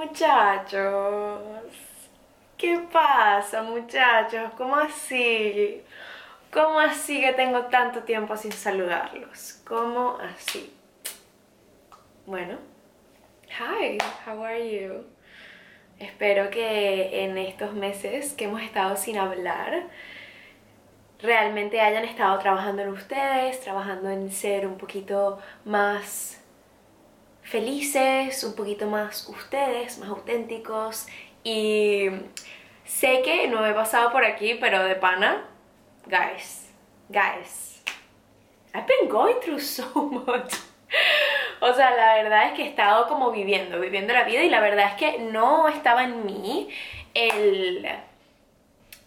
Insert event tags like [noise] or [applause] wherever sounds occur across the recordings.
Muchachos, ¿qué pasa muchachos? ¿Cómo así? ¿Cómo así que tengo tanto tiempo sin saludarlos? ¿Cómo así? Bueno, hi, how are you? Espero que en estos meses que hemos estado sin hablar, realmente hayan estado trabajando en ustedes, trabajando en ser un poquito más felices, un poquito más ustedes, más auténticos y sé que no he pasado por aquí, pero de pana, guys, guys, I've been going through so [laughs] much. O sea, la verdad es que he estado como viviendo, viviendo la vida y la verdad es que no estaba en mí el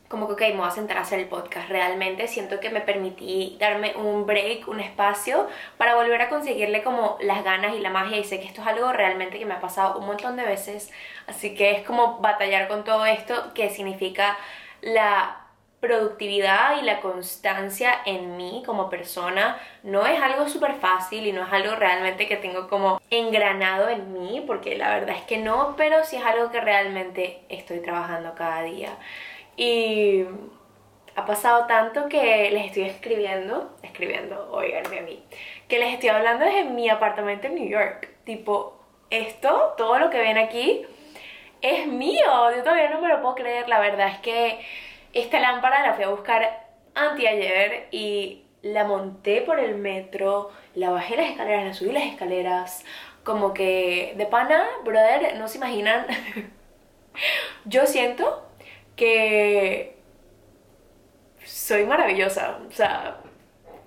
como que, ok, me voy a sentar a hacer el podcast. Realmente siento que me permití darme un break, un espacio para volver a conseguirle como las ganas y la magia. Y sé que esto es algo realmente que me ha pasado un montón de veces. Así que es como batallar con todo esto que significa la productividad y la constancia en mí como persona no es algo súper fácil y no es algo realmente que tengo como engranado en mí, porque la verdad es que no, pero sí es algo que realmente estoy trabajando cada día. Y ha pasado tanto que les estoy escribiendo, escribiendo, oiganme a mí, que les estoy hablando desde mi apartamento en New York. Tipo, esto, todo lo que ven aquí, es mío. Yo todavía no me lo puedo creer. La verdad es que esta lámpara la fui a buscar anteayer y la monté por el metro, la bajé las escaleras, la subí las escaleras. Como que de pana, brother, no se imaginan. [laughs] Yo siento que soy maravillosa. O sea,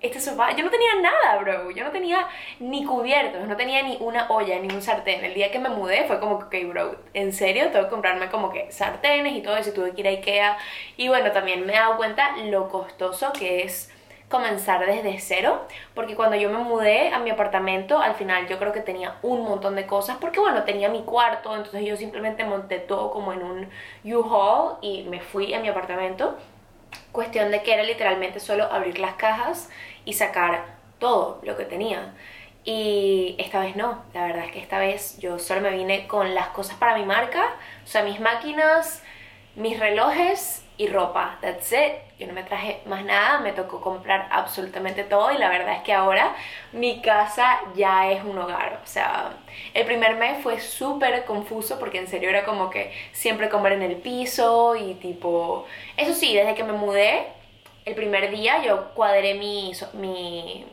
este sofá, yo no tenía nada, bro. Yo no tenía ni cubiertos, no tenía ni una olla, ni un sartén. El día que me mudé fue como que, ok, bro, en serio, tengo que comprarme como que sartenes y todo eso. Tuve que ir a Ikea. Y bueno, también me he dado cuenta lo costoso que es comenzar desde cero, porque cuando yo me mudé a mi apartamento, al final yo creo que tenía un montón de cosas, porque bueno, tenía mi cuarto, entonces yo simplemente monté todo como en un U-Haul y me fui a mi apartamento. Cuestión de que era literalmente solo abrir las cajas y sacar todo lo que tenía. Y esta vez no, la verdad es que esta vez yo solo me vine con las cosas para mi marca, o sea, mis máquinas, mis relojes y ropa. That's it. Yo no me traje más nada, me tocó comprar absolutamente todo y la verdad es que ahora mi casa ya es un hogar. O sea, el primer mes fue súper confuso porque en serio era como que siempre comer en el piso y tipo... Eso sí, desde que me mudé, el primer día yo cuadré mi, mi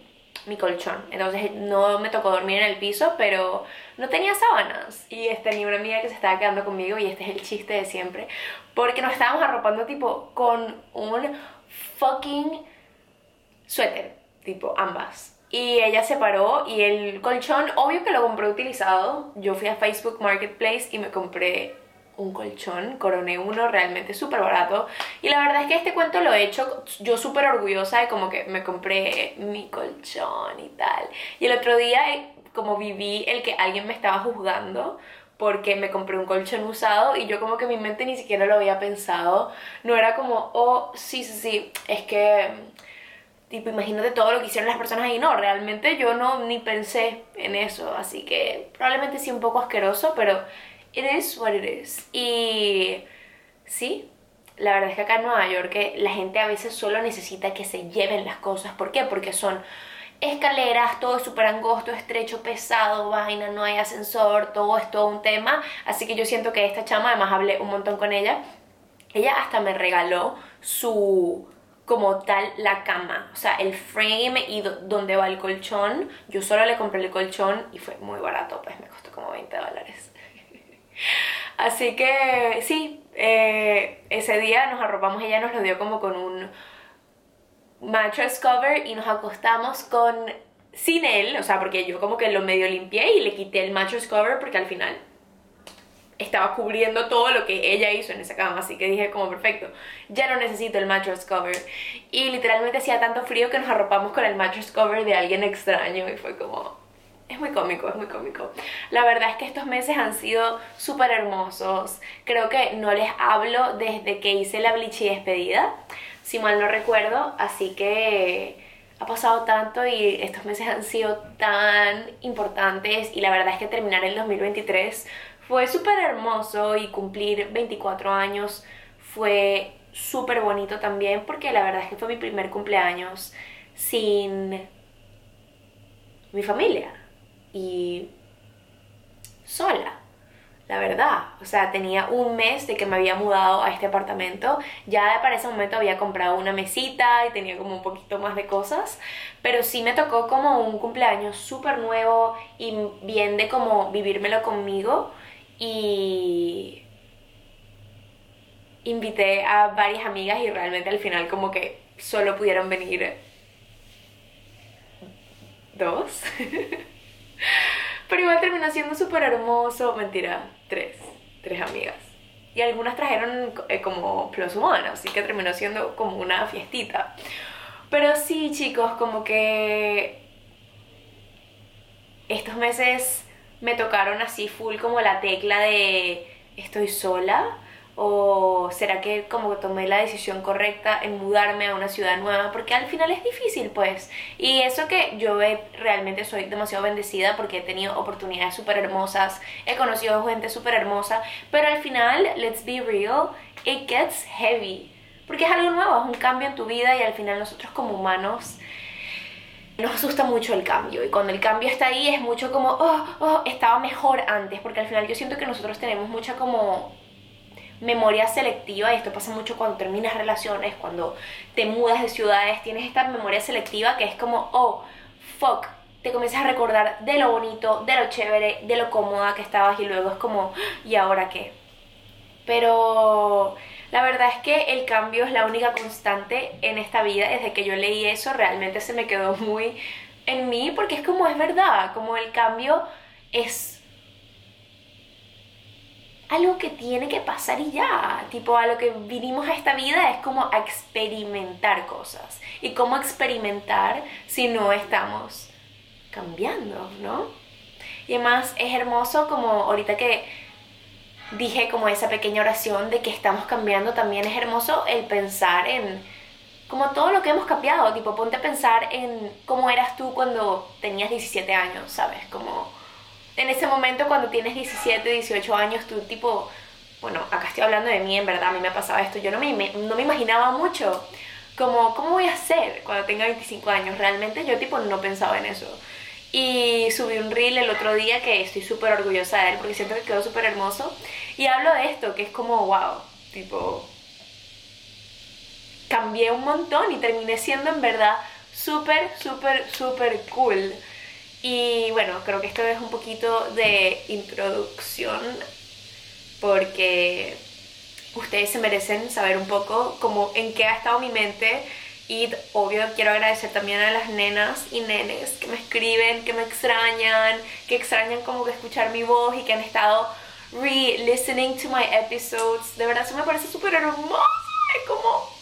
mi colchón. Entonces no me tocó dormir en el piso, pero no tenía sábanas. Y tenía una amiga que se estaba quedando conmigo y este es el chiste de siempre. Porque nos estábamos arropando tipo con un fucking suéter, tipo ambas. Y ella se paró y el colchón, obvio que lo compré utilizado. Yo fui a Facebook Marketplace y me compré un colchón, coroné uno realmente súper barato. Y la verdad es que este cuento lo he hecho yo súper orgullosa de como que me compré mi colchón y tal. Y el otro día eh, como viví el que alguien me estaba juzgando porque me compré un colchón usado y yo como que mi mente ni siquiera lo había pensado. No era como, oh, sí, sí, sí, es que, tipo, imagínate todo lo que hicieron las personas ahí. No, realmente yo no ni pensé en eso. Así que probablemente sí un poco asqueroso, pero it is what it is. Y sí, la verdad es que acá en Nueva York la gente a veces solo necesita que se lleven las cosas. ¿Por qué? Porque son escaleras, todo es súper angosto, estrecho, pesado, vaina, no hay ascensor, todo es todo un tema. Así que yo siento que esta chama, además hablé un montón con ella, ella hasta me regaló su como tal la cama, o sea, el frame y donde va el colchón. Yo solo le compré el colchón y fue muy barato, pues me costó como 20 dólares. [laughs] Así que sí, eh, ese día nos arropamos, ella nos lo dio como con un mattress cover y nos acostamos con sin él, o sea, porque yo como que lo medio limpié y le quité el mattress cover porque al final estaba cubriendo todo lo que ella hizo en esa cama, así que dije como perfecto, ya no necesito el mattress cover. Y literalmente hacía tanto frío que nos arropamos con el mattress cover de alguien extraño y fue como, es muy cómico, es muy cómico. La verdad es que estos meses han sido súper hermosos. Creo que no les hablo desde que hice la bleach y despedida, si mal no recuerdo, así que ha pasado tanto y estos meses han sido tan importantes y la verdad es que terminar el 2023 fue súper hermoso y cumplir 24 años fue súper bonito también porque la verdad es que fue mi primer cumpleaños sin mi familia y sola la verdad. O sea, tenía un mes de que me había mudado a este apartamento. Ya para ese momento había comprado una mesita y tenía como un poquito más de cosas. Pero sí me tocó como un cumpleaños súper nuevo y bien de como vivírmelo conmigo. Y invité a varias amigas y realmente al final como que solo pudieron venir dos. [laughs] Pero igual terminó siendo súper hermoso. Mentira, tres. Tres amigas. Y algunas trajeron eh, como plus one, así que terminó siendo como una fiestita. Pero sí, chicos, como que estos meses me tocaron así full como la tecla de estoy sola ¿O será que como tomé la decisión correcta en mudarme a una ciudad nueva? Porque al final es difícil, pues. Y eso que yo realmente soy demasiado bendecida porque he tenido oportunidades súper hermosas, he conocido gente súper hermosa, pero al final, let's be real, it gets heavy. Porque es algo nuevo, es un cambio en tu vida y al final nosotros como humanos nos asusta mucho el cambio y cuando el cambio está ahí es mucho como, oh, oh, estaba mejor antes, porque al final yo siento que nosotros tenemos mucha como memoria selectiva, y esto pasa mucho cuando terminas relaciones, cuando te mudas de ciudades, tienes esta memoria selectiva que es como, oh, fuck, te comienzas a recordar de lo bonito, de lo chévere, de lo cómoda que estabas y luego es como, ¿y ahora qué? Pero la verdad es que el cambio es la única constante en esta vida. Desde que yo leí eso realmente se me quedó muy en mí porque es como es verdad, como el cambio es algo que tiene que pasar y ya. Tipo, a lo que vinimos a esta vida es como a experimentar cosas. ¿Y cómo experimentar si no estamos cambiando, no? Y además es hermoso como ahorita que dije como esa pequeña oración de que estamos cambiando, también es hermoso el pensar en como todo lo que hemos cambiado, tipo ponte a pensar en cómo eras tú cuando tenías 17 años, ¿sabes? Como en ese momento cuando tienes 17, 18 años, tú tipo, bueno, acá estoy hablando de mí, en verdad, a mí me pasaba esto, yo no me, no me imaginaba mucho como, ¿cómo voy a hacer cuando tenga 25 años? Realmente yo tipo no pensaba en eso. Y subí un reel el otro día que estoy súper orgullosa de él porque siento que quedó súper hermoso. Y hablo de esto, que es como, wow, tipo, cambié un montón y terminé siendo en verdad súper, súper, súper cool. Y bueno, creo que esto es un poquito de introducción porque ustedes se merecen saber un poco como en qué ha estado mi mente y obvio quiero agradecer también a las nenas y nenes que me escriben, que me extrañan, que extrañan como que escuchar mi voz y que han estado re-listening to my episodes. De verdad, eso me parece súper hermoso. Como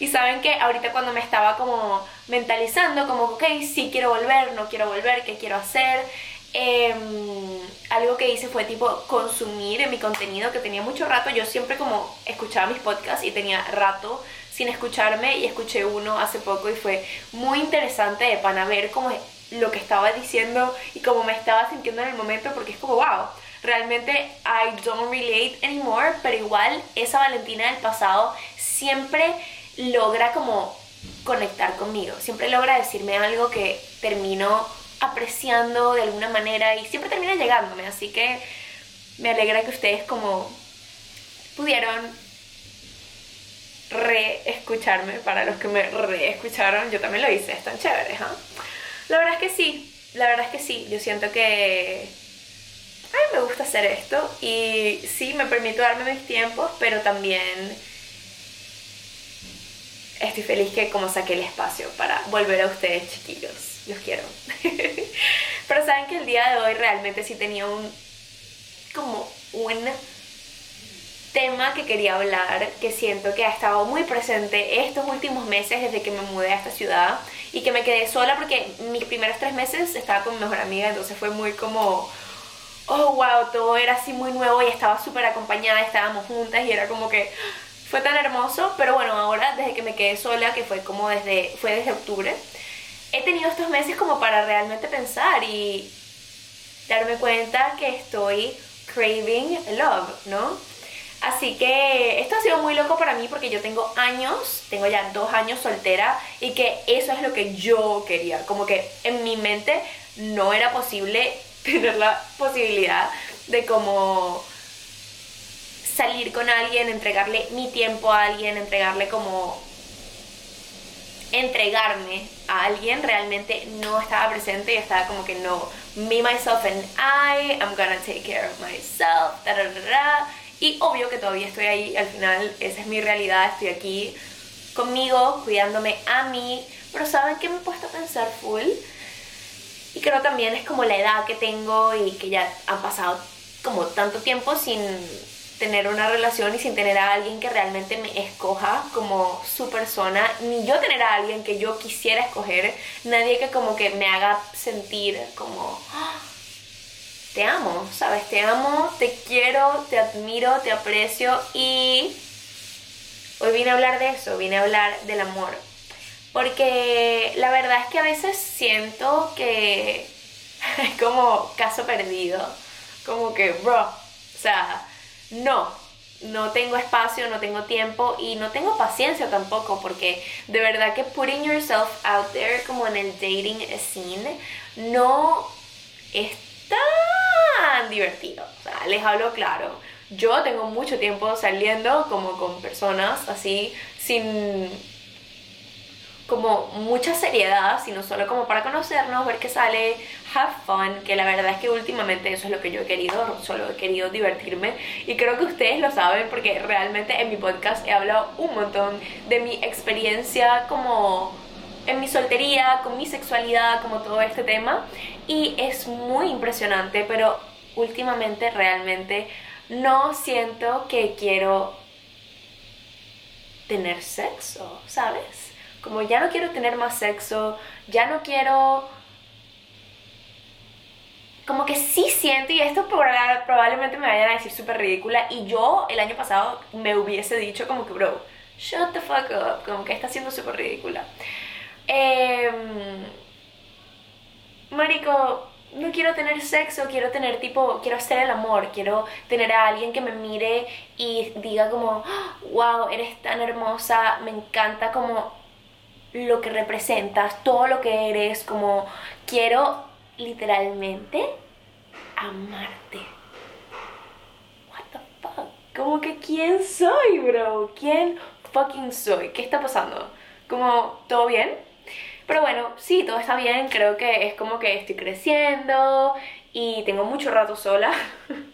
y saben que ahorita cuando me estaba como mentalizando, como, ok, sí quiero volver, no quiero volver, ¿qué quiero hacer? Em, algo que hice fue tipo consumir mi contenido que tenía mucho rato. Yo siempre como escuchaba mis podcasts y tenía rato sin escucharme y escuché uno hace poco y fue muy interesante de pana ver como lo que estaba diciendo y cómo me estaba sintiendo en el momento porque es como wow, realmente I don't relate anymore, pero igual esa Valentina del pasado siempre logra como conectar conmigo, siempre logra decirme algo que termino apreciando de alguna manera y siempre termina llegándome, así que me alegra que ustedes como pudieron reescucharme, para los que me reescucharon, yo también lo hice, están chéveres, ¿ah? La verdad es que sí, la verdad es que sí, yo siento que a mí me gusta hacer esto. Y sí, me permito darme mis tiempos, pero también estoy feliz que como saqué el espacio para volver a ustedes chiquillos. Los quiero. [laughs] Pero saben que el día de hoy realmente sí tenía un como un tema que quería hablar que siento que ha estado muy presente estos últimos meses desde que me mudé a esta ciudad y que me quedé sola porque mis primeros tres meses estaba con mi mejor amiga entonces fue muy como oh wow todo era así muy nuevo y estaba súper acompañada estábamos juntas y era como que fue tan hermoso, pero bueno, ahora desde que me quedé sola, que fue como desde, fue desde octubre, he tenido estos meses como para realmente pensar y darme cuenta que estoy craving love, ¿no? Así que esto ha sido muy loco para mí porque yo tengo años, tengo ya dos años soltera y que eso es lo que yo quería. Como que en mi mente no era posible [laughs] tener la posibilidad de como salir con alguien, entregarle mi tiempo a alguien, entregarle como entregarme a alguien realmente no estaba presente y estaba como que no me myself and I I'm gonna take care of myself y obvio que todavía estoy ahí al final esa es mi realidad estoy aquí conmigo cuidándome a mí pero saben que me he puesto a pensar full y creo también es como la edad que tengo y que ya han pasado como tanto tiempo sin tener una relación y sin tener a alguien que realmente me escoja como su persona, ni yo tener a alguien que yo quisiera escoger, nadie que como que me haga sentir como ah, te amo, ¿sabes? Te amo, te quiero, te admiro, te aprecio y hoy vine a hablar de eso, vine a hablar del amor. Porque la verdad es que a veces siento que [laughs] es como caso perdido, como que, bro, o sea, no, no tengo espacio, no tengo tiempo y no tengo paciencia tampoco porque de verdad que putting yourself out there como en el dating scene no es tan divertido. O sea, les hablo claro. Yo tengo mucho tiempo saliendo como con personas así sin como mucha seriedad, sino solo como para conocernos, ver qué sale, have fun, que la verdad es que últimamente eso es lo que yo he querido, solo he querido divertirme y creo que ustedes lo saben porque realmente en mi podcast he hablado un montón de mi experiencia como en mi soltería, con mi sexualidad, como todo este tema y es muy impresionante, pero últimamente realmente no siento que quiero tener sexo, ¿sabes? Como ya no quiero tener más sexo, ya no quiero... Como que sí siento, y esto probablemente me vayan a decir súper ridícula, y yo el año pasado me hubiese dicho como que, bro, shut the fuck up, como que está siendo súper ridícula. Em, marico, no quiero tener sexo, quiero tener tipo, quiero hacer el amor, quiero tener a alguien que me mire y diga como, wow, eres tan hermosa, me encanta como lo que representas, todo lo que eres, como quiero literalmente amarte. What the fuck? Como que quién soy, bro? ¿Quién fucking soy? ¿Qué está pasando? Como todo bien? Pero bueno, sí, todo está bien, creo que es como que estoy creciendo y tengo mucho rato sola. [laughs]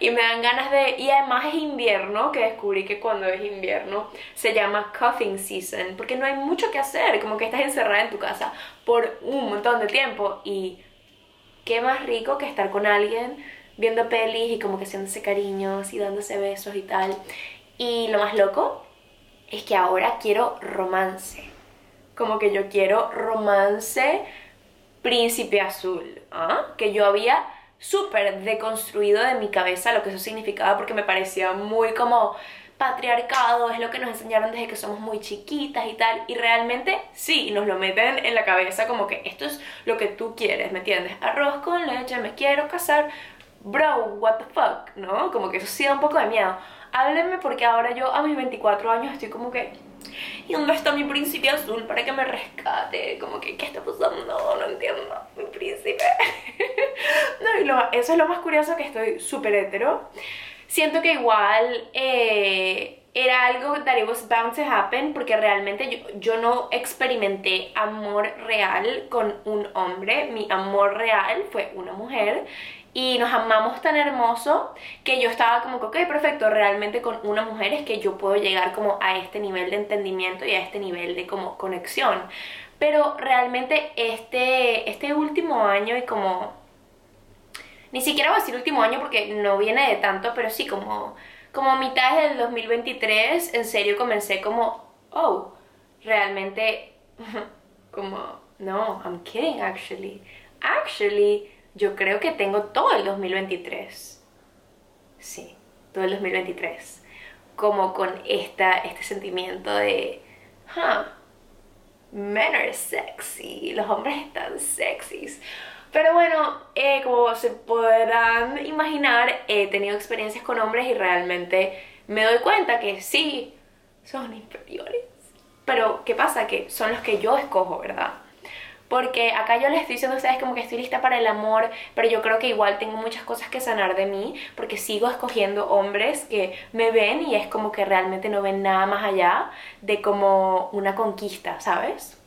y me dan ganas de... Y además es invierno, que descubrí que cuando es invierno se llama cuffing season, porque no hay mucho que hacer, como que estás encerrada en tu casa por un montón de tiempo y qué más rico que estar con alguien viendo pelis y como que haciéndose cariños y dándose besos y tal. Y lo más loco es que ahora quiero romance. Como que yo quiero romance príncipe azul, ¿ah? Que yo había súper deconstruido de mi cabeza lo que eso significaba porque me parecía muy como patriarcado, es lo que nos enseñaron desde que somos muy chiquitas y tal, y realmente sí, nos lo meten en la cabeza como que esto es lo que tú quieres, ¿me entiendes? Arroz con leche, me quiero casar, bro, what the fuck, ¿no? Como que eso sí da un poco de miedo. Háblenme porque ahora yo a mis 24 años estoy como que ¿Y dónde está mi príncipe azul para que me rescate? Como que, ¿qué está pasando? No, entiendo, mi príncipe. [laughs] no, y lo, eso es lo más curioso que estoy súper hetero. Siento que igual eh, era algo that it was bound to happen porque realmente yo, yo no experimenté amor real con un hombre. Mi amor real fue una mujer y nos amamos tan hermoso que yo estaba como que, ok, perfecto, realmente con una mujer es que yo puedo llegar como a este nivel de entendimiento y a este nivel de como conexión. Pero realmente este, este último año y como... Ni siquiera voy a decir último año porque no viene de tanto, pero sí como, como mitad del 2023, en serio comencé como, oh, realmente, [laughs] como, no, I'm kidding actually. Actually, yo creo que tengo todo el 2023. Sí, todo el 2023. Como con esta, este sentimiento de, huh, men are sexy, los hombres están sexys. Pero bueno, eh, como se podrán imaginar, he tenido experiencias con hombres y realmente me doy cuenta que sí, son inferiores. Pero, ¿qué pasa? Que son los que yo escojo, ¿verdad? Porque acá yo les estoy diciendo a ustedes como que estoy lista para el amor, pero yo creo que igual tengo muchas cosas que sanar de mí, porque sigo escogiendo hombres que me ven y es como que realmente no ven nada más allá de como una conquista, ¿sabes?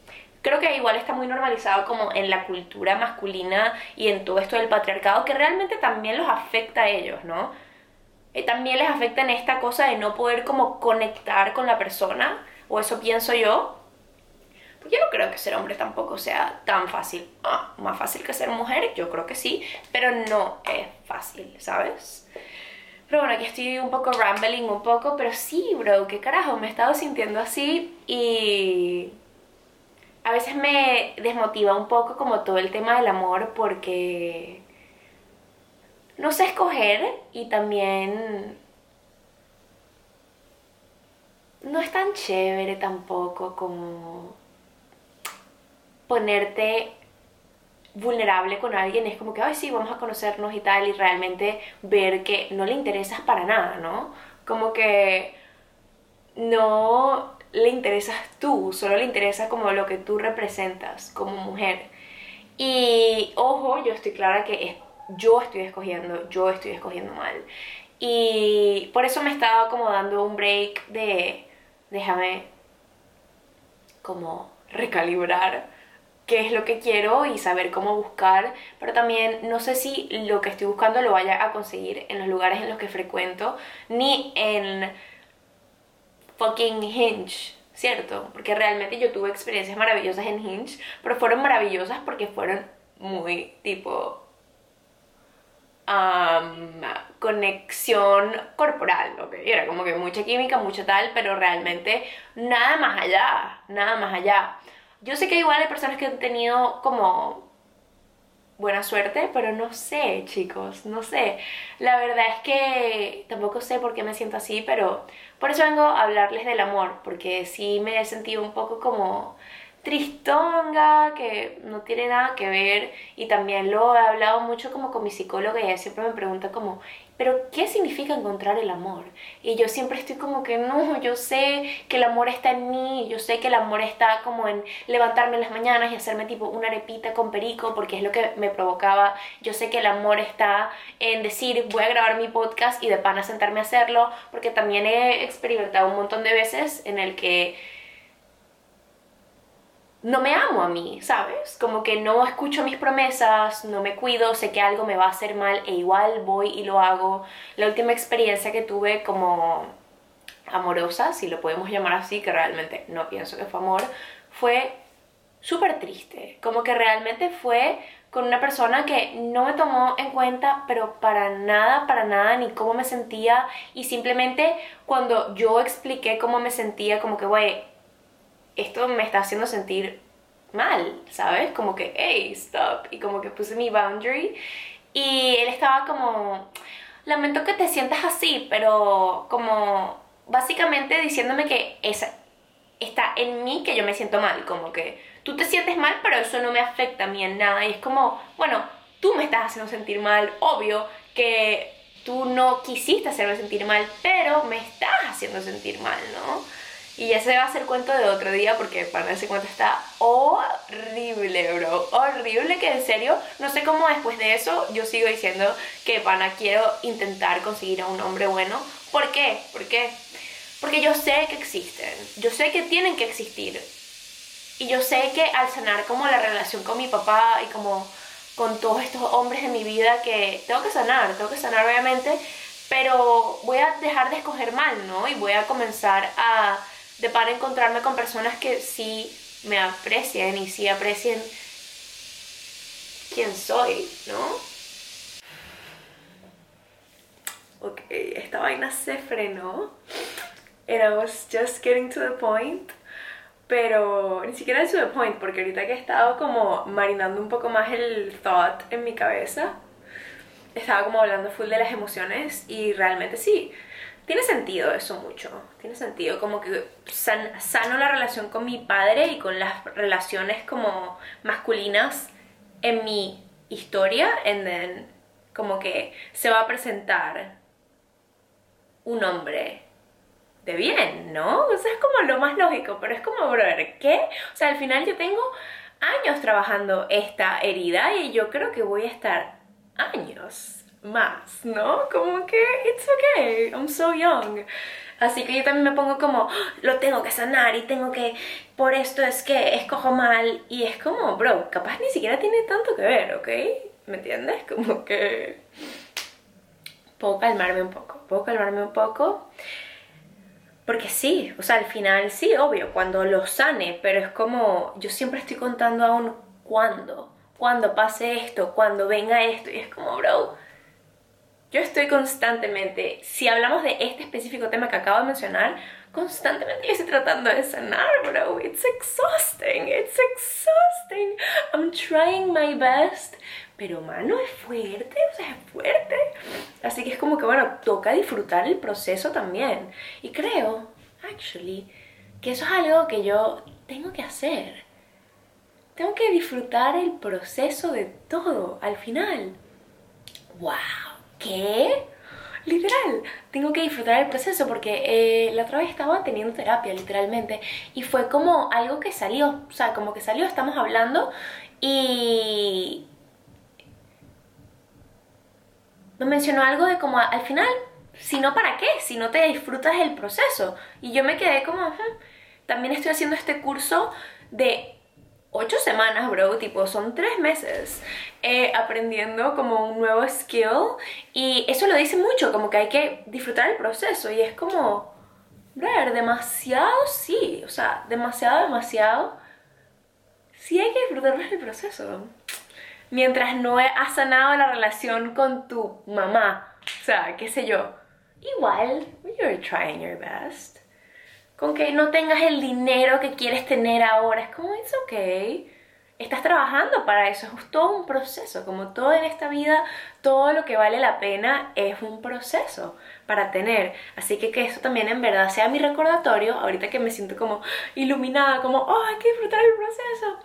Creo que igual está muy normalizado como en la cultura masculina y en todo esto del patriarcado, que realmente también los afecta a ellos, ¿no? Y también les afecta en esta cosa de no poder como conectar con la persona, o eso pienso yo, yo no creo que ser hombre tampoco sea tan fácil. Ah, más fácil que ser mujer, yo creo que sí, pero no es fácil, ¿sabes? Pero bueno, aquí estoy un poco rambling un poco, pero sí, bro, qué carajo, me he estado sintiendo así y a veces me desmotiva un poco como todo el tema del amor porque no sé escoger y también no es tan chévere tampoco como ponerte vulnerable con alguien es como que, ay, sí, vamos a conocernos y tal, y realmente ver que no le interesas para nada, ¿no? Como que no le interesas tú, solo le interesa como lo que tú representas como mujer. Y ojo, yo estoy clara que yo estoy escogiendo, yo estoy escogiendo mal. Y por eso me estaba como dando un break de, déjame como recalibrar qué es lo que quiero y saber cómo buscar, pero también no sé si lo que estoy buscando lo vaya a conseguir en los lugares en los que frecuento, ni en fucking Hinge, ¿cierto? Porque realmente yo tuve experiencias maravillosas en Hinge, pero fueron maravillosas porque fueron muy tipo conexión corporal, ¿ok? Era como que mucha química, mucho tal, pero realmente nada más allá, nada más allá. Yo sé que igual hay personas que han tenido como buena suerte, pero no sé, chicos, no sé. La verdad es que tampoco sé por qué me siento así, pero por eso vengo a hablarles del amor, porque sí me he sentido un poco como tristonga, que no tiene nada que ver, y también lo he hablado mucho como con mi psicóloga y ella siempre me pregunta como, pero ¿qué significa encontrar el amor? Y yo siempre estoy como que no, yo sé que el amor está en mí, yo sé que el amor está como en levantarme en las mañanas y hacerme tipo una arepita con perico porque es lo que me provocaba, yo sé que el amor está en decir voy a grabar mi podcast y de pana sentarme a hacerlo porque también he experimentado un montón de veces en el que no me amo a mí, ¿sabes? Como que no escucho mis promesas, no me cuido, sé que algo me va a hacer mal e igual voy y lo hago. La última experiencia que tuve como amorosa, si lo podemos llamar así, que realmente no pienso que fue amor, fue súper triste. Como que realmente fue con una persona que no me tomó en cuenta, pero para nada, para nada, ni cómo me sentía. Y simplemente cuando yo expliqué cómo me sentía, como que, güey, esto me está haciendo sentir mal, ¿sabes? Como que, hey, stop. Y como que puse mi boundary. Y él estaba como, lamento que te sientas así, pero como básicamente diciéndome que esa, está en mí que yo me siento mal. Como que tú te sientes mal, pero eso no me afecta a mí en nada. Y es como, bueno, tú me estás haciendo sentir mal, obvio que tú no quisiste hacerme sentir mal, pero me estás haciendo sentir mal, ¿no? Y ese va a ser cuento de otro día porque para ese cuento está horrible, bro. Horrible que en serio, no sé cómo después de eso yo sigo diciendo que pana quiero intentar conseguir a un hombre bueno. ¿Por qué? ¿Por qué? Porque yo sé que existen. Yo sé que tienen que existir. Y yo sé que al sanar como la relación con mi papá y como con todos estos hombres de mi vida que tengo que sanar, tengo que sanar obviamente, pero voy a dejar de escoger mal, ¿no? Y voy a comenzar a de para encontrarme con personas que sí me aprecien y sí aprecien quién soy, ¿no? Ok, esta vaina se frenó. And I was just getting to the point. Pero ni siquiera to the point, porque ahorita que he estado como marinando un poco más el thought en mi cabeza, estaba como hablando full de las emociones y realmente sí, tiene sentido eso mucho, tiene sentido como que sano la relación con mi padre y con las relaciones como masculinas en mi historia, and then como que se va a presentar un hombre de bien, ¿no? O sea, es como lo más lógico, pero es como, brother, ¿qué? O sea, al final yo tengo años trabajando esta herida y yo creo que voy a estar años más, ¿no? Como que it's okay, I'm so young. Así que yo también me pongo como, lo tengo que sanar y tengo que, por esto es que escojo mal. Y es como, bro, capaz ni siquiera tiene tanto que ver, ¿ok? ¿Me entiendes? Como que... Puedo calmarme un poco, puedo calmarme un poco. Porque sí, o sea, al final sí, obvio, cuando lo sane, pero es como, yo siempre estoy contando aún cuándo, cuando pase esto, cuando venga esto, y es como, bro, constantemente, si hablamos de este específico tema que acabo de mencionar, constantemente yo estoy tratando de sanar, bro. It's exhausting, it's exhausting. I'm trying my best. Pero, mano, es fuerte, o sea, es fuerte. Así que es como que, bueno, toca disfrutar el proceso también. Y creo, actually, que eso es algo que yo tengo que hacer. Tengo que disfrutar el proceso de todo al final. ¡Wow! ¿Qué? Literal, tengo que disfrutar el proceso porque eh, la otra vez estaba teniendo terapia, literalmente, y fue como algo que salió, o sea, como que salió, estamos hablando y me mencionó algo de como al final, si no, ¿para qué? Si no te disfrutas el proceso. Y yo me quedé como, también estoy haciendo este curso de ocho semanas, bro, tipo, son tres meses eh, aprendiendo como un nuevo skill y eso lo dice mucho, como que hay que disfrutar el proceso y es como, ver, demasiado sí, o sea, demasiado, demasiado, sí hay que disfrutar el proceso. Mientras no has sanado la relación con tu mamá, o sea, qué sé yo, igual, you're trying your best con que no tengas el dinero que quieres tener ahora. Es como, es ok. Estás trabajando para eso, es todo un proceso. Como todo en esta vida, todo lo que vale la pena es un proceso para tener. Así que que eso también en verdad sea mi recordatorio, ahorita que me siento como iluminada, como, oh, hay que disfrutar el proceso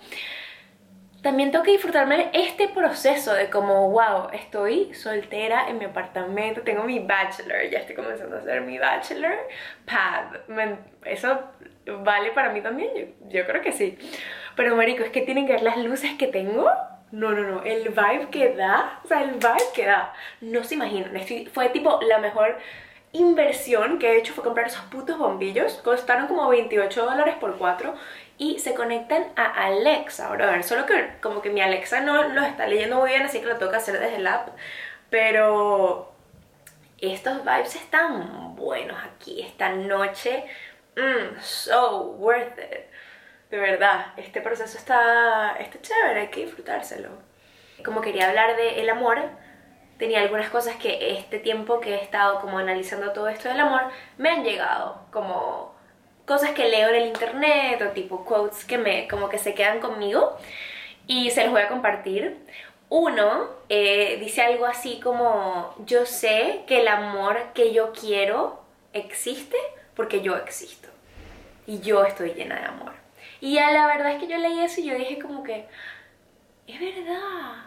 también tengo que disfrutarme este proceso de como, wow, estoy soltera en mi apartamento, tengo mi bachelor, ya estoy comenzando a hacer mi bachelor pad. eso vale para mí también, yo, creo que sí. Pero marico, es que tienen que ver las luces que tengo. No, no, no, el vibe que da, o sea, el vibe que da, no se imaginan. fue tipo la mejor inversión que he hecho fue comprar esos putos bombillos. Costaron como 28 dólares por cuatro y se conectan a Alexa, ver, Solo que como que mi Alexa no lo está leyendo muy bien, así que lo toca hacer desde el app. Pero estos vibes están buenos aquí esta noche. Mmm, so worth it. De verdad, este proceso está, está chévere, hay que disfrutárselo. Como quería hablar de el amor, tenía algunas cosas que este tiempo que he estado como analizando todo esto del amor me han llegado, como cosas que leo en el internet o tipo quotes que me como que se quedan conmigo y se los voy a compartir. Uno eh, dice algo así como yo sé que el amor que yo quiero existe porque yo existo y yo estoy llena de amor. Y ya la verdad es que yo leí eso y yo dije como que es verdad,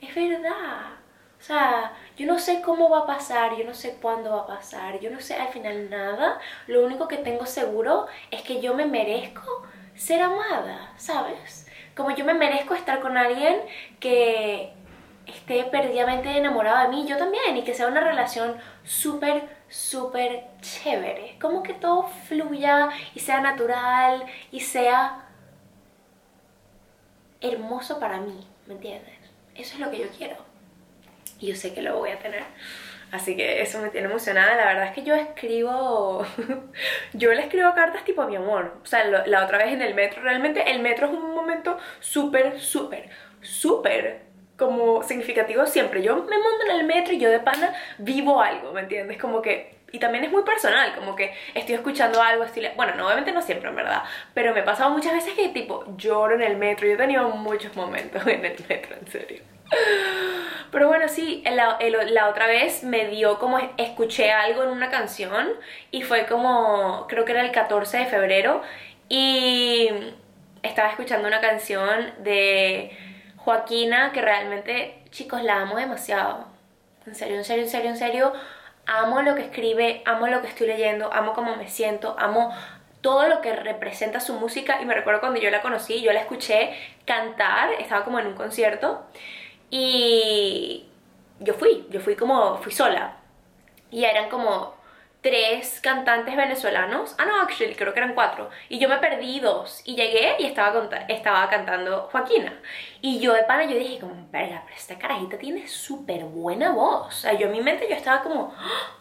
es verdad. O sea, yo no sé cómo va a pasar, yo no sé cuándo va a pasar, yo no sé al final nada. Lo único que tengo seguro es que yo me merezco ser amada, ¿sabes? Como yo me merezco estar con alguien que esté perdidamente enamorado de mí, yo también, y que sea una relación súper, súper chévere. Como que todo fluya y sea natural y sea hermoso para mí, ¿me entiendes? Eso es lo que yo quiero yo sé que lo voy a tener. Así que eso me tiene emocionada. La verdad es que yo escribo. [laughs] yo le escribo cartas tipo a mi amor. O sea, la otra vez en el metro. Realmente el metro es un momento súper, súper, súper como significativo siempre. Yo me monto en el metro y yo de pana vivo algo, ¿me entiendes? Como que. Y también es muy personal, como que estoy escuchando algo, estoy... Bueno, no, obviamente no siempre, en verdad. Pero me ha pasado muchas veces que tipo lloro en el metro. Yo he tenido muchos momentos [laughs] en el metro, en serio. Pero bueno, sí, la, otra vez me dio como escuché algo en una canción y fue como, creo que era el 14 de febrero y estaba escuchando una canción de Joaquina, que realmente, chicos, la amo demasiado. En serio, en serio, en serio, en serio. Amo lo que escribe, amo lo que estoy leyendo, amo cómo me siento, amo todo lo que representa su música. Y me recuerdo cuando yo la conocí, yo la escuché cantar, estaba como en un concierto. Y yo fui, yo fui como, fui sola. Y eran como tres cantantes venezolanos. Ah, no, actually, creo que eran cuatro. Y yo me perdí dos. Y llegué y estaba, estaba cantando Joaquina. Y yo de pana, yo dije como, verga, pero esta carajita tiene súper buena voz. O sea, yo en mi mente yo estaba como, ¡Ah!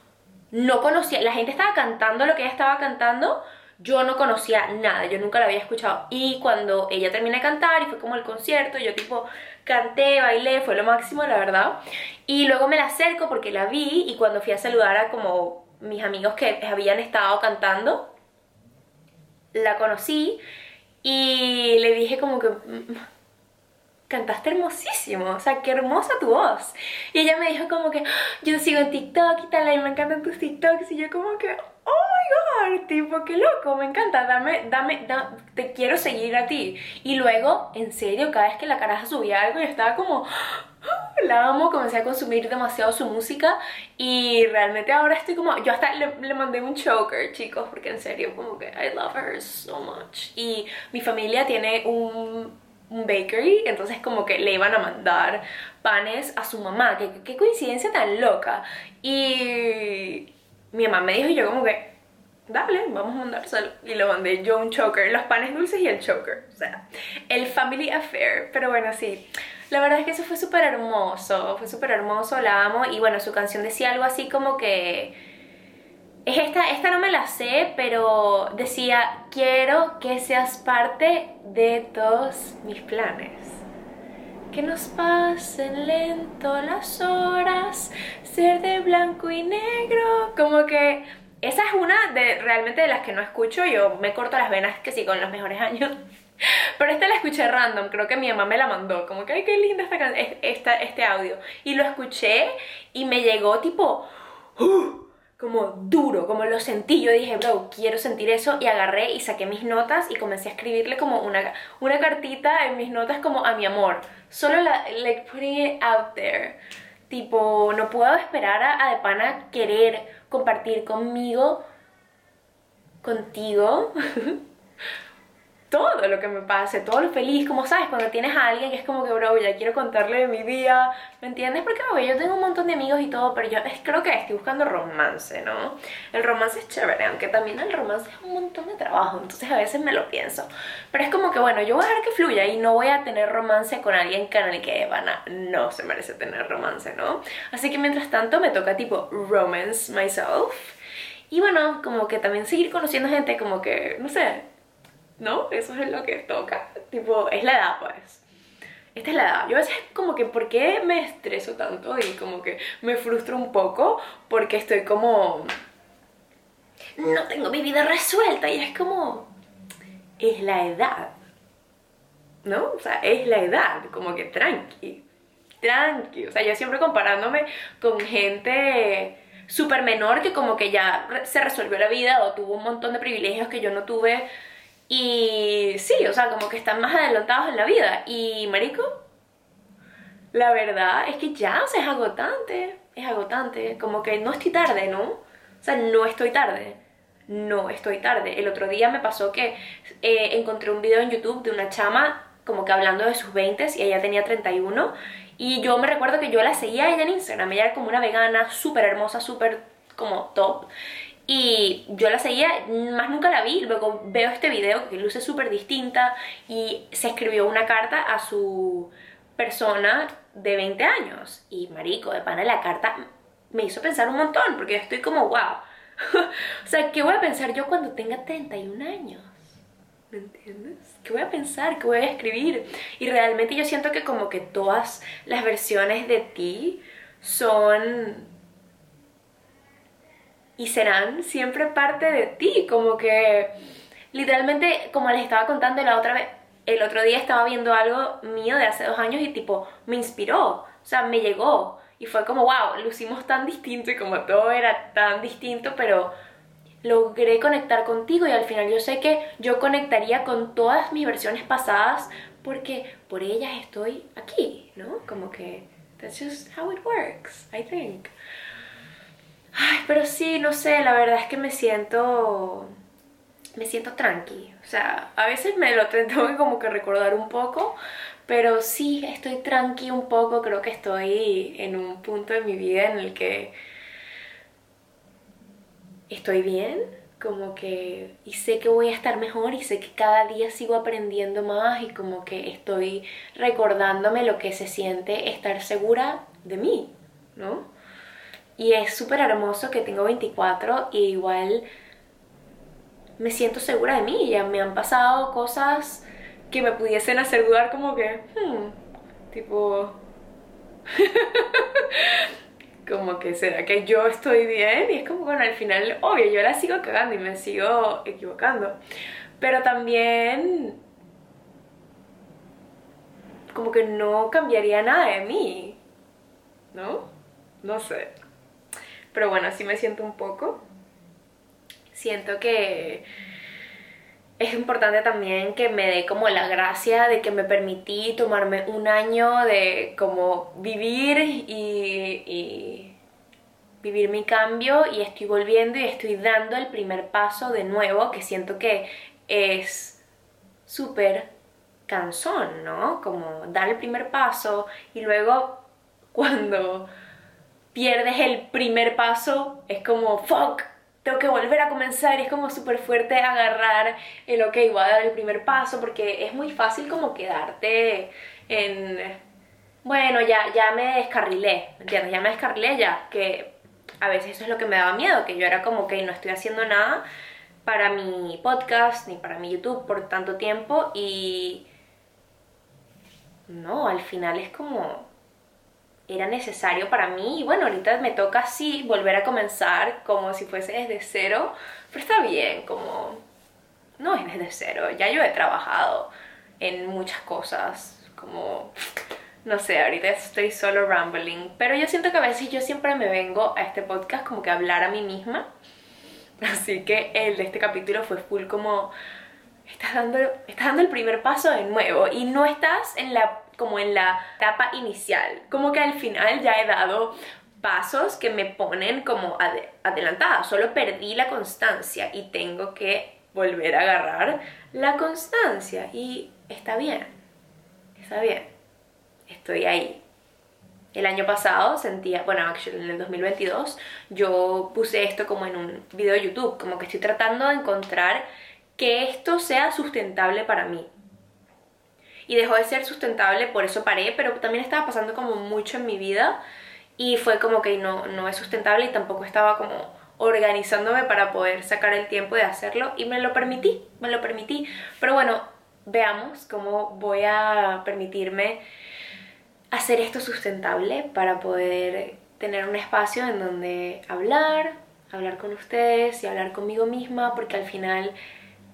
no conocía, la gente estaba cantando lo que ella estaba cantando. Yo no conocía nada, yo nunca la había escuchado. Y cuando ella termina de cantar y fue como el concierto, yo tipo canté, bailé, fue lo máximo, la verdad. Y luego me la acerco porque la vi y cuando fui a saludar a como mis amigos que habían estado cantando, la conocí y le dije como que mm, cantaste hermosísimo, o sea, qué hermosa tu voz. Y ella me dijo como que ah, yo sigo en TikTok y tal, y me encantan tus TikToks y yo como que, tipo, qué loco, me encanta, dame, dame, te quiero seguir a ti. Y luego, en serio, cada vez que la caraja subía algo, yo estaba como, [gasps] la amo, comencé a consumir demasiado su música y realmente ahora estoy como, yo hasta le, mandé un choker, chicos, porque en serio, como que I love her so much. Y mi familia tiene un, bakery, entonces como que le iban a mandar panes a su mamá, qué coincidencia tan loca. Y mi mamá me dijo y yo como que, dale, vamos a mandárselo. Y lo mandé yo un choker, los panes dulces y el choker. O sea, el family affair. Pero bueno, sí. La verdad es que eso fue súper hermoso, fue súper hermoso, la amo. Y bueno, su canción decía algo así como que... Es esta, esta no me la sé, pero decía, quiero que seas parte de todos mis planes. Que nos pasen lento las horas, ser de blanco y negro. Como que esa es una de realmente de las que no escucho. Yo me corto las venas que sí con los mejores años. [laughs] Pero esta la escuché random, creo que mi mamá me la mandó, como que, ay, qué linda esta, esta, este audio. Y lo escuché y me llegó tipo, uh, como duro, como lo sentí. Yo dije, bro, quiero sentir eso. Y agarré y saqué mis notas y comencé a escribirle como una, una cartita en mis notas como a mi amor. Solo la, like, putting it out there. Tipo, no puedo esperar a, a de pana querer compartir conmigo, contigo. [laughs] todo lo que me pase, todo lo feliz, como sabes, cuando tienes a alguien que es como que, bro, ya quiero contarle de mi día, ¿me entiendes? Porque, obvio, yo tengo un montón de amigos y todo, pero yo es, creo que estoy buscando romance, ¿no? El romance es chévere, aunque también el romance es un montón de trabajo, entonces a veces me lo pienso. Pero es como que, bueno, yo voy a dejar que fluya y no voy a tener romance con alguien con el que van a, no se merece tener romance, ¿no? Así que mientras tanto me toca tipo romance myself. Y bueno, como que también seguir conociendo gente, como que, no sé, ¿no? Eso es lo que toca. Tipo, es la edad, pues. Esta es la edad. Yo a veces como que, ¿por qué me estreso tanto? Y como que me frustro un poco porque estoy como... No tengo mi vida resuelta y es como... Es la edad. ¿No? O sea, es la edad. Como que tranqui. Tranqui. O sea, yo siempre comparándome con gente súper menor que como que ya se resolvió la vida o tuvo un montón de privilegios que yo no tuve y sí, o sea, como que están más adelantados en la vida. Y, marico, la verdad es que ya, o sea, es agotante, es agotante. Como que no estoy tarde, ¿no? O sea, no estoy tarde. No estoy tarde. El otro día me pasó que eh, encontré un video en YouTube de una chama como que hablando de sus 20 y ella tenía 31 y yo me recuerdo que yo la seguía a ella en Instagram, ella era como una vegana súper hermosa, súper como top y yo la seguía, más nunca la vi, luego veo este video que luce súper distinta y se escribió una carta a su persona de 20 años. Y marico, de pana la carta me hizo pensar un montón, porque estoy como, wow. [laughs] o sea, ¿qué voy a pensar yo cuando tenga 31 años? ¿Me entiendes? ¿Qué voy a pensar? ¿Qué voy a escribir? Y realmente yo siento que como que todas las versiones de ti son y serán siempre parte de ti, como que literalmente, como les estaba contando la otra vez, el otro día estaba viendo algo mío de hace dos años y tipo, me inspiró, o sea, me llegó y fue como, wow, lo hicimos tan distinto y como todo era tan distinto, pero logré conectar contigo y al final yo sé que yo conectaría con todas mis versiones pasadas porque por ellas estoy aquí, ¿no? Como que that's just how it works, I think. Ay, pero sí, no sé, la verdad es que me siento me siento tranqui. O sea, a veces me lo [laughs] tengo que como que recordar un poco, pero sí, estoy tranqui un poco, creo que estoy en un punto de mi vida en el que estoy bien, como que y sé que voy a estar mejor y sé que cada día sigo aprendiendo más y como que estoy recordándome lo que se siente estar segura de mí, ¿no? Y es súper hermoso que tengo 24 y igual me siento segura de mí, ya me han pasado cosas que me pudiesen hacer dudar como que, hmm, tipo, [laughs] como que será que yo estoy bien y es como bueno al final obvio yo la sigo cagando y me sigo equivocando. Pero también como que no cambiaría nada de mí ¿no? no sé pero bueno así me siento un poco siento que es importante también que me dé como la gracia de que me permití tomarme un año de como vivir y, vivir mi cambio y estoy volviendo y estoy dando el primer paso de nuevo que siento que es súper cansón, ¿no? Como dar el primer paso y luego cuando pierdes el primer paso es como fuck, tengo que volver a comenzar y es como súper fuerte agarrar el ok, voy a dar el primer paso porque es muy fácil como quedarte en, bueno, ya, ya me descarrilé, ¿me entiendes? Ya me descarrilé ya, que a veces eso es lo que me daba miedo, que yo era como que no estoy haciendo nada para mi podcast ni para mi YouTube por tanto tiempo y no, al final es como era necesario para mí y bueno, ahorita me toca así volver a comenzar como si fuese desde cero, pero está bien, como no es desde cero, ya yo he trabajado en muchas cosas, como no sé, ahorita estoy solo rambling, pero yo siento que a veces yo siempre me vengo a este podcast como que a hablar a mí misma, [laughs] así que el de este capítulo fue full como estás dando, estás dando el primer paso de nuevo y no estás en la como en la etapa inicial. Como que al final ya he dado pasos que me ponen como adelantada. Solo perdí la constancia y tengo que volver a agarrar la constancia. Y está bien. Está bien. Estoy ahí. El año pasado sentía, bueno, actually, en el 2022, yo puse esto como en un video de YouTube, como que estoy tratando de encontrar que esto sea sustentable para mí y dejó de ser sustentable, por eso paré, pero también estaba pasando como mucho en mi vida y fue como que no, no es sustentable y tampoco estaba como organizándome para poder sacar el tiempo de hacerlo y me lo permití, me lo permití. Pero bueno, veamos cómo voy a permitirme hacer esto sustentable para poder tener un espacio en donde hablar, hablar con ustedes y hablar conmigo misma porque al final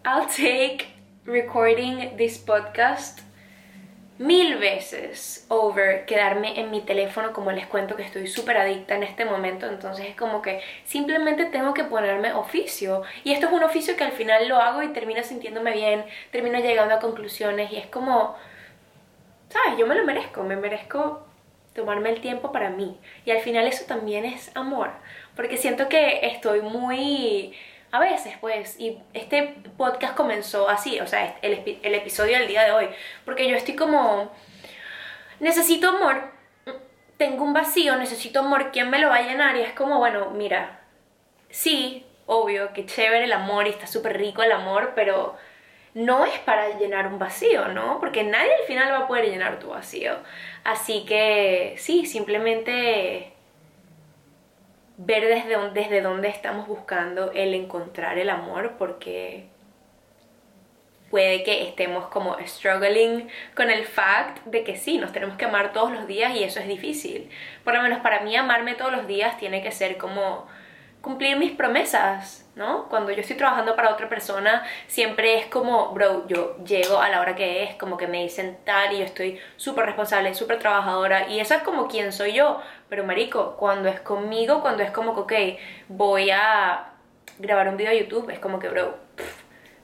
I'll take recording this podcast mil veces over quedarme en mi teléfono como les cuento que estoy súper adicta en este momento. Entonces es como que simplemente tengo que ponerme oficio. Y esto es un oficio que al final lo hago y termino sintiéndome bien termino llegando a conclusiones y es como sabes yo me lo merezco me merezco tomarme el tiempo para mí. Y al final eso también es amor porque siento que estoy muy a veces, pues, y este podcast comenzó así, o sea, el, episodio del día de hoy, porque yo estoy como, necesito amor, tengo un vacío, necesito amor, ¿quién me lo va a llenar? Y es como, bueno, mira, sí, obvio, que chévere el amor y está súper rico el amor, pero no es para llenar un vacío, ¿no? Porque nadie al final va a poder llenar tu vacío. Así que sí, simplemente ver desde, dónde estamos buscando el encontrar el amor, porque puede que estemos como struggling con el fact de que sí, nos tenemos que amar todos los días y eso es difícil. Por lo menos para mí amarme todos los días tiene que ser como cumplir mis promesas, ¿no? Cuando yo estoy trabajando para otra persona, siempre es como, bro, yo llego a la hora que es, como que me dicen tal y yo estoy súper responsable, súper trabajadora y eso es como quien soy yo. Pero marico, cuando es conmigo, cuando es como que, ok, voy a grabar un video a YouTube, es como que, bro,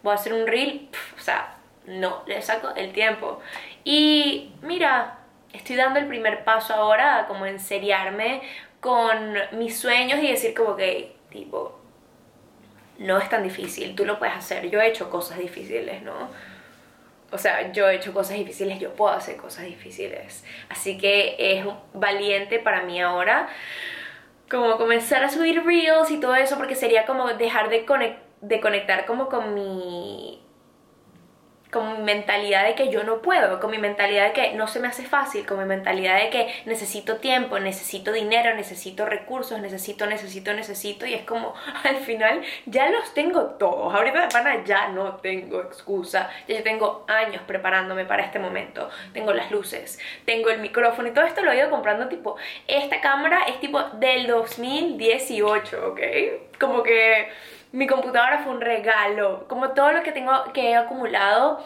voy a hacer un reel, o sea, no, le saco el tiempo. Y mira, estoy dando el primer paso ahora como en seriarme con mis sueños y decir como que, tipo, no es tan difícil, tú lo puedes hacer. Yo he hecho cosas difíciles, ¿no? O sea, yo he hecho cosas difíciles, yo puedo hacer cosas difíciles. Así que es valiente para mí ahora como comenzar a subir reels y todo eso porque sería como dejar de, de conectar como con mi con mi mentalidad de que yo no puedo, con mi mentalidad de que no se me hace fácil, con mi mentalidad de que necesito tiempo, necesito dinero, necesito recursos, necesito, necesito, necesito y es como [laughs] al final ya los tengo todos. Ahorita de pana ya no tengo excusa, ya yo tengo años preparándome para este momento. Tengo las luces, tengo el micrófono y todo esto lo he ido comprando tipo, esta cámara es tipo del 2018, ¿ok? Como que mi computadora fue un regalo. Como todo lo que tengo que he acumulado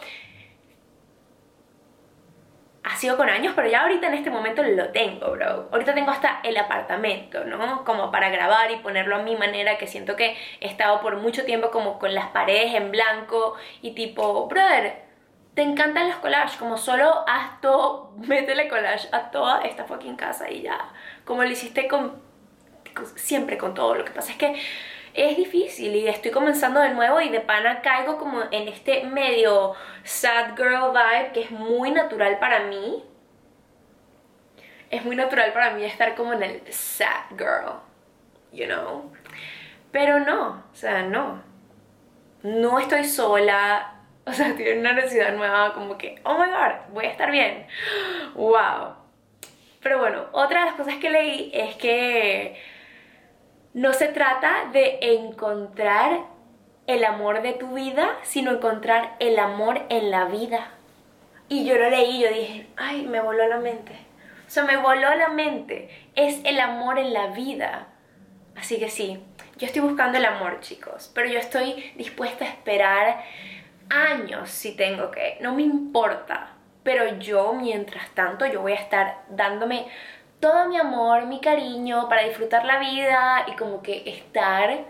ha sido con años, pero ya ahorita en este momento lo tengo, bro. Ahorita tengo hasta el apartamento, ¿no? Como para grabar y ponerlo a mi manera, que siento que he estado por mucho tiempo como con las paredes en blanco y tipo, brother, te encantan los collages, como solo haz [laughs] métele collage a toda esta fucking casa y ya. Como lo hiciste con, siempre con todo. Lo que pasa es que es difícil y estoy comenzando de nuevo y de pana caigo como en este medio sad girl vibe que es muy natural para mí. Es muy natural para mí estar como en el sad girl, you know. Pero no, o sea, no. No estoy sola, [laughs] o sea, estoy en una necesidad nueva, como que, oh my god, voy a estar bien. [gasps] Wow. Pero bueno, otra de las cosas que leí es que no se trata de encontrar el amor de tu vida, sino encontrar el amor en la vida. Y yo lo leí y yo dije, ay, me voló la mente. O sea, me voló la mente. Es el amor en la vida. Así que sí, yo estoy buscando el amor, chicos. Pero yo estoy dispuesta a esperar años si tengo que. No me importa. Pero yo, mientras tanto, yo voy a estar dándome todo mi amor, mi cariño para disfrutar la vida y como que estar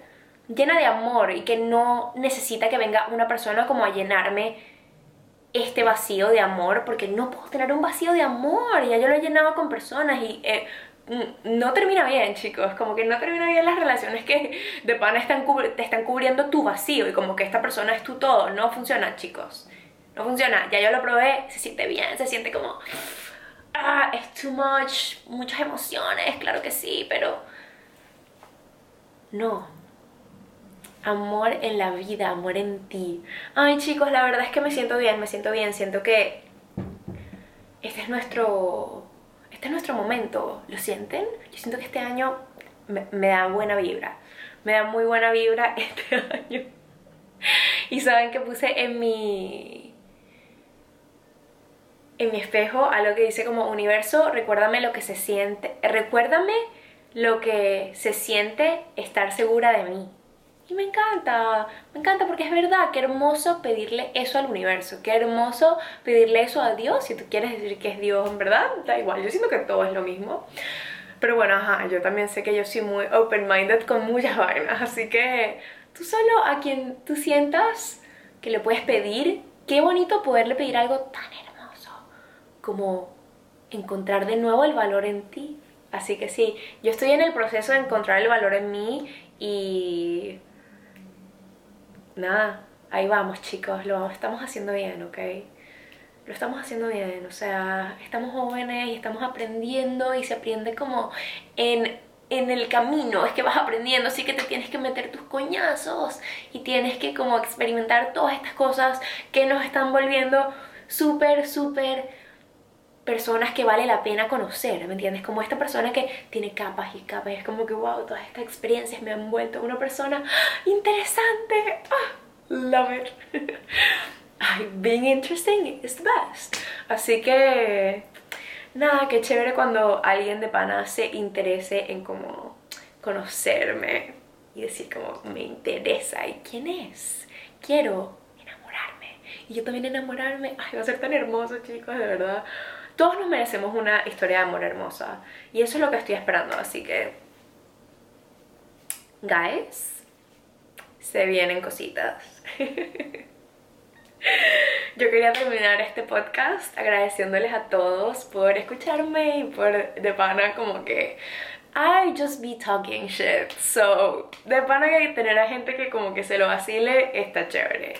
llena de amor y que no necesita que venga una persona como a llenarme este vacío de amor porque no puedo tener un vacío de amor, ya yo lo he llenado con personas y eh, no termina bien, chicos, como que no termina bien las relaciones que de pana están te están cubriendo tu vacío y como que esta persona es tu todo, no funciona, chicos. No funciona, ya yo lo probé, se siente bien, se siente como es too much, muchas emociones, claro que sí, pero no. Amor en la vida, amor en ti. Ay chicos, la verdad es que me siento bien, me siento bien, siento que este es nuestro, este es nuestro momento, ¿lo sienten? Yo siento que este año me, me da buena vibra, me da muy buena vibra [laughs] este año. Y saben que puse en mi en mi espejo algo que dice como universo, recuérdame lo que se siente, recuérdame lo que se siente estar segura de mí. Y me encanta, me encanta porque es verdad, qué hermoso pedirle eso al universo, qué hermoso pedirle eso a Dios, si tú quieres decir que es Dios, verdad, da igual, yo siento que todo es lo mismo. Pero bueno, ajá, yo también sé que yo soy muy open-minded con muchas [laughs] vainas, así que tú solo a quien tú sientas que le puedes pedir, qué bonito poderle pedir algo tan como encontrar de nuevo el valor en ti. Así que sí, yo estoy en el proceso de encontrar el valor en mí y nada, ahí vamos chicos, lo estamos haciendo bien, ¿ok? Lo estamos haciendo bien, o sea, estamos jóvenes y estamos aprendiendo y se aprende como en, en el camino, es que vas aprendiendo, así que te tienes que meter tus coñazos y tienes que como experimentar todas estas cosas que nos están volviendo súper, súper personas que vale la pena conocer, ¿me entiendes? Como esta persona que tiene capas y capas, es como que wow, todas estas experiencias me han vuelto una persona interesante. Ah, love it. [laughs] Being interesting is the best. Así que nada, qué chévere cuando alguien de pana se interese en como conocerme y decir como me interesa y quién es. Quiero enamorarme. Y yo también enamorarme. Ay, va a ser tan hermoso, chicos, de verdad. Todos nos merecemos una historia de amor hermosa. Y eso es lo que estoy esperando, así que... Guys, se vienen cositas. [laughs] Yo quería terminar este podcast agradeciéndoles a todos por escucharme y por de pana como que I just be talking shit. So, de pana que tener a gente que como que se lo vacile está chévere.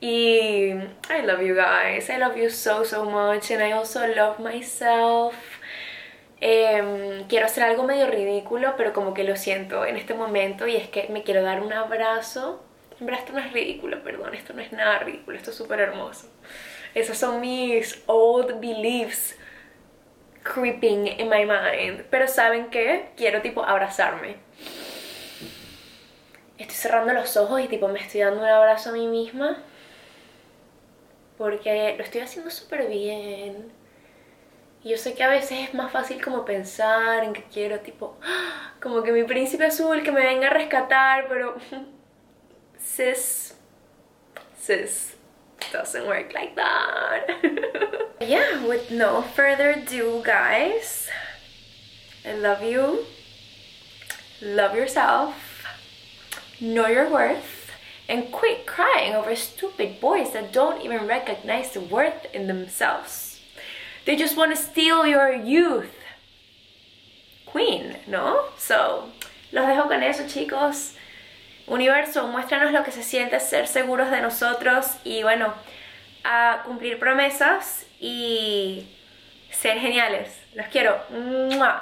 Y I love you guys. I love you so so much and I also love myself. Em, quiero hacer algo medio ridículo, pero como que lo siento en este momento y es que me quiero dar un abrazo. En verdad esto no es ridículo, perdón, esto no es nada ridículo, esto es súper hermoso. Esos son mis old beliefs creeping in my mind. Pero ¿saben qué? Quiero tipo abrazarme. Estoy cerrando los ojos y tipo me estoy dando un abrazo a mí misma. Porque lo estoy haciendo súper bien. Y yo sé que a veces es más fácil como pensar en que quiero tipo, [gasps] como que mi príncipe azul que me venga a rescatar, pero [laughs] sis, sis, doesn't work like that. [laughs] yeah, with no further ado guys, I love you, love yourself, know your worth, and quit crying over stupid boys that don't even recognize the worth in themselves. They just want to steal your youth. Queen, ¿no? So, los dejo con eso, chicos. Universo, muéstranos lo que se siente ser seguros de nosotros y bueno, a cumplir promesas y ser geniales. Los quiero.